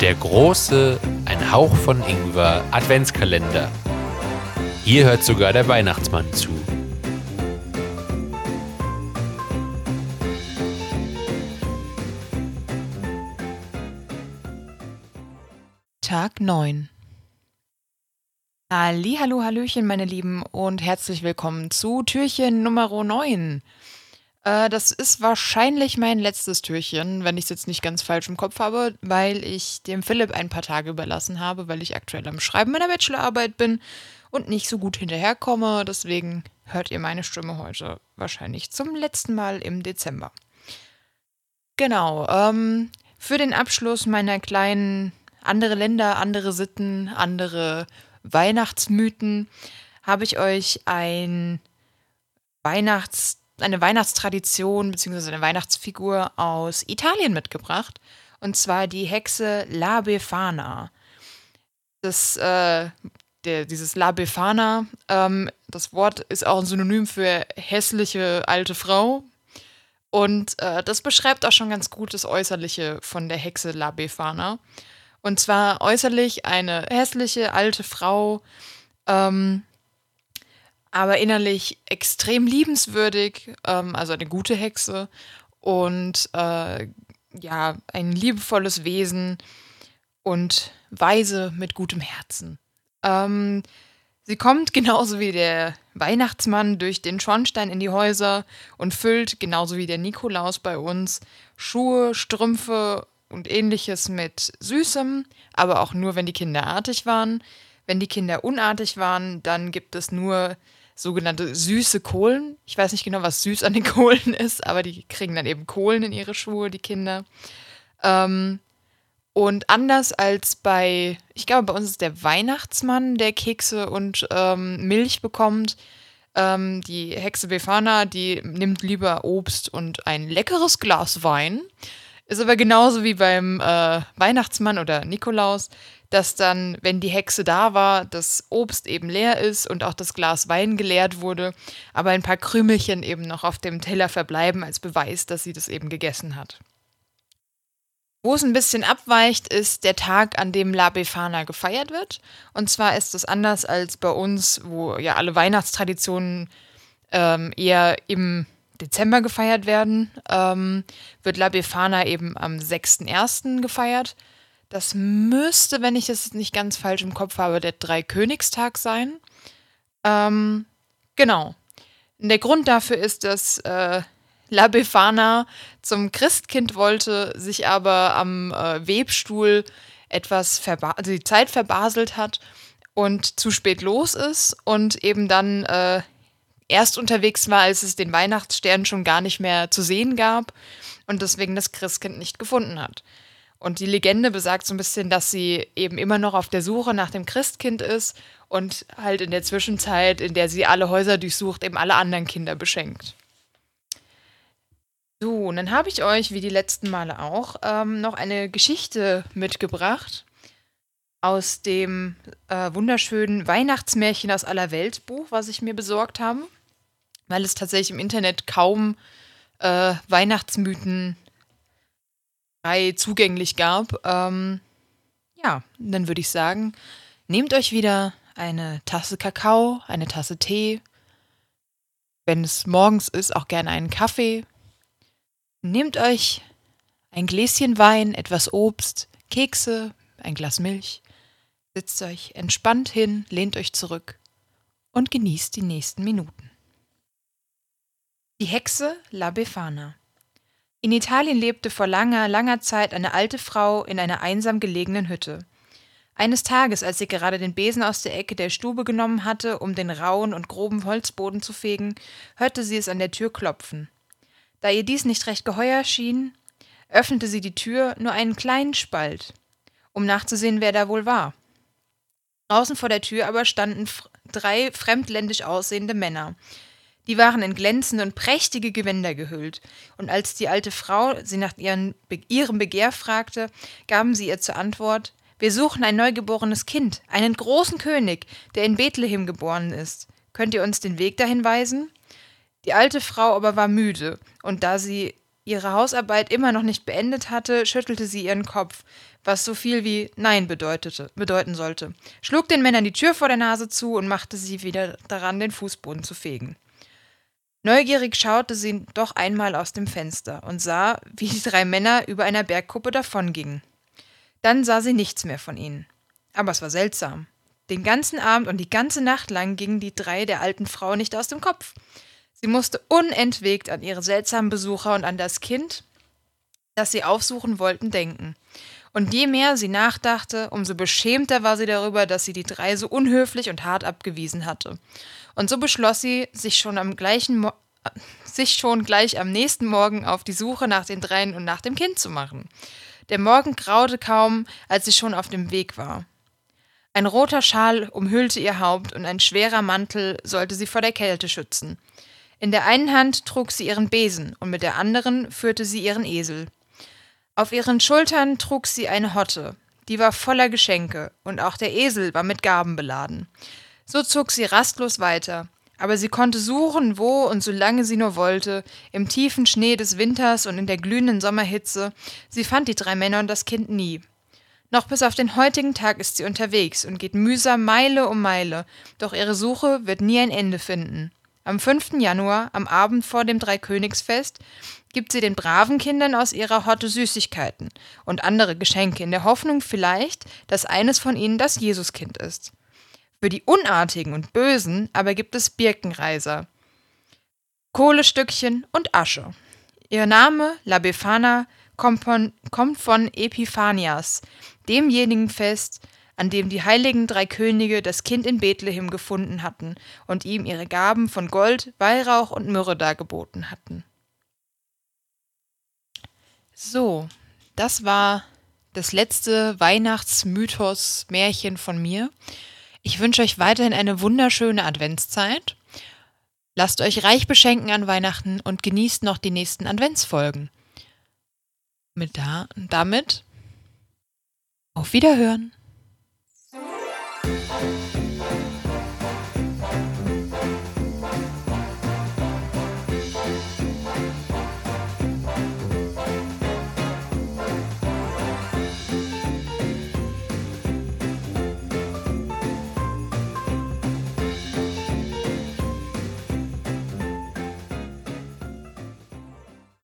Der große, ein Hauch von Ingwer Adventskalender. Hier hört sogar der Weihnachtsmann zu. Tag 9 Hallo, Hallöchen, meine Lieben, und herzlich willkommen zu Türchen Nummer 9. Äh, das ist wahrscheinlich mein letztes Türchen, wenn ich es jetzt nicht ganz falsch im Kopf habe, weil ich dem Philipp ein paar Tage überlassen habe, weil ich aktuell am Schreiben meiner Bachelorarbeit bin und nicht so gut hinterherkomme. Deswegen hört ihr meine Stimme heute wahrscheinlich zum letzten Mal im Dezember. Genau, ähm, für den Abschluss meiner kleinen andere Länder, andere Sitten, andere Weihnachtsmythen habe ich euch ein Weihnachts eine Weihnachtstradition bzw. eine Weihnachtsfigur aus Italien mitgebracht. Und zwar die Hexe La Befana. Das, äh, der, dieses La Befana, ähm, das Wort ist auch ein Synonym für hässliche alte Frau. Und äh, das beschreibt auch schon ganz gut das Äußerliche von der Hexe La Befana. Und zwar äußerlich eine hässliche alte Frau, ähm, aber innerlich extrem liebenswürdig, ähm, also eine gute Hexe und äh, ja, ein liebevolles Wesen und weise mit gutem Herzen. Ähm, sie kommt genauso wie der Weihnachtsmann durch den Schornstein in die Häuser und füllt, genauso wie der Nikolaus bei uns, Schuhe, Strümpfe und ähnliches mit Süßem, aber auch nur, wenn die Kinder artig waren. Wenn die Kinder unartig waren, dann gibt es nur sogenannte süße Kohlen. Ich weiß nicht genau, was süß an den Kohlen ist, aber die kriegen dann eben Kohlen in ihre Schuhe, die Kinder. Ähm, und anders als bei, ich glaube, bei uns ist der Weihnachtsmann, der Kekse und ähm, Milch bekommt. Ähm, die Hexe Befana, die nimmt lieber Obst und ein leckeres Glas Wein. Ist aber genauso wie beim äh, Weihnachtsmann oder Nikolaus, dass dann, wenn die Hexe da war, das Obst eben leer ist und auch das Glas Wein geleert wurde, aber ein paar Krümelchen eben noch auf dem Teller verbleiben als Beweis, dass sie das eben gegessen hat. Wo es ein bisschen abweicht, ist der Tag, an dem La Befana gefeiert wird. Und zwar ist es anders als bei uns, wo ja alle Weihnachtstraditionen ähm, eher im Dezember gefeiert werden, ähm, wird La Befana eben am 6.1. gefeiert. Das müsste, wenn ich es nicht ganz falsch im Kopf habe, der Dreikönigstag sein. Ähm, genau. Der Grund dafür ist, dass äh, La Befana zum Christkind wollte, sich aber am äh, Webstuhl etwas also die Zeit verbaselt hat und zu spät los ist und eben dann äh, erst unterwegs war, als es den Weihnachtsstern schon gar nicht mehr zu sehen gab und deswegen das Christkind nicht gefunden hat. Und die Legende besagt so ein bisschen, dass sie eben immer noch auf der Suche nach dem Christkind ist und halt in der Zwischenzeit, in der sie alle Häuser durchsucht, eben alle anderen Kinder beschenkt. So, und dann habe ich euch, wie die letzten Male auch, ähm, noch eine Geschichte mitgebracht aus dem äh, wunderschönen Weihnachtsmärchen aus aller Welt Buch, was ich mir besorgt habe, weil es tatsächlich im Internet kaum äh, Weihnachtsmythen frei zugänglich gab. Ähm, ja, dann würde ich sagen, nehmt euch wieder eine Tasse Kakao, eine Tasse Tee, wenn es morgens ist, auch gerne einen Kaffee. Nehmt euch ein Gläschen Wein, etwas Obst, Kekse, ein Glas Milch Sitzt euch entspannt hin, lehnt euch zurück und genießt die nächsten Minuten. Die Hexe La Befana. In Italien lebte vor langer, langer Zeit eine alte Frau in einer einsam gelegenen Hütte. Eines Tages, als sie gerade den Besen aus der Ecke der Stube genommen hatte, um den rauen und groben Holzboden zu fegen, hörte sie es an der Tür klopfen. Da ihr dies nicht recht geheuer schien, öffnete sie die Tür nur einen kleinen Spalt, um nachzusehen, wer da wohl war. Draußen vor der Tür aber standen drei fremdländisch aussehende Männer. Die waren in glänzende und prächtige Gewänder gehüllt, und als die alte Frau sie nach ihren, ihrem Begehr fragte, gaben sie ihr zur Antwort Wir suchen ein neugeborenes Kind, einen großen König, der in Bethlehem geboren ist. Könnt ihr uns den Weg dahin weisen? Die alte Frau aber war müde, und da sie ihre Hausarbeit immer noch nicht beendet hatte, schüttelte sie ihren Kopf, was so viel wie Nein bedeutete, bedeuten sollte, schlug den Männern die Tür vor der Nase zu und machte sie wieder daran, den Fußboden zu fegen. Neugierig schaute sie doch einmal aus dem Fenster und sah, wie die drei Männer über einer Bergkuppe davongingen. Dann sah sie nichts mehr von ihnen. Aber es war seltsam. Den ganzen Abend und die ganze Nacht lang gingen die drei der alten Frau nicht aus dem Kopf. Sie musste unentwegt an ihre seltsamen Besucher und an das Kind, das sie aufsuchen wollten, denken. Und je mehr sie nachdachte, umso beschämter war sie darüber, dass sie die drei so unhöflich und hart abgewiesen hatte. Und so beschloss sie, sich schon am gleichen Mo sich schon gleich am nächsten Morgen auf die Suche nach den dreien und nach dem Kind zu machen. Der Morgen graute kaum, als sie schon auf dem Weg war. Ein roter Schal umhüllte ihr Haupt und ein schwerer Mantel sollte sie vor der Kälte schützen. In der einen Hand trug sie ihren Besen und mit der anderen führte sie ihren Esel. Auf ihren Schultern trug sie eine Hotte, die war voller Geschenke, und auch der Esel war mit Gaben beladen. So zog sie rastlos weiter, aber sie konnte suchen, wo und solange sie nur wollte, im tiefen Schnee des Winters und in der glühenden Sommerhitze, sie fand die drei Männer und das Kind nie. Noch bis auf den heutigen Tag ist sie unterwegs und geht mühsam Meile um Meile, doch ihre Suche wird nie ein Ende finden. Am 5. Januar, am Abend vor dem Dreikönigsfest, gibt sie den braven Kindern aus ihrer Horte Süßigkeiten und andere Geschenke in der Hoffnung vielleicht, dass eines von ihnen das Jesuskind ist. Für die Unartigen und Bösen aber gibt es Birkenreiser, Kohlestückchen und Asche. Ihr Name, La Befana, kommt von, kommt von Epiphanias, demjenigen Fest, an dem die heiligen drei Könige das Kind in Bethlehem gefunden hatten und ihm ihre Gaben von Gold, Weihrauch und Myrrhe dargeboten hatten. So, das war das letzte Weihnachtsmythos-Märchen von mir. Ich wünsche euch weiterhin eine wunderschöne Adventszeit. Lasst euch reich beschenken an Weihnachten und genießt noch die nächsten Adventsfolgen. Mit da, damit auf Wiederhören. Bye.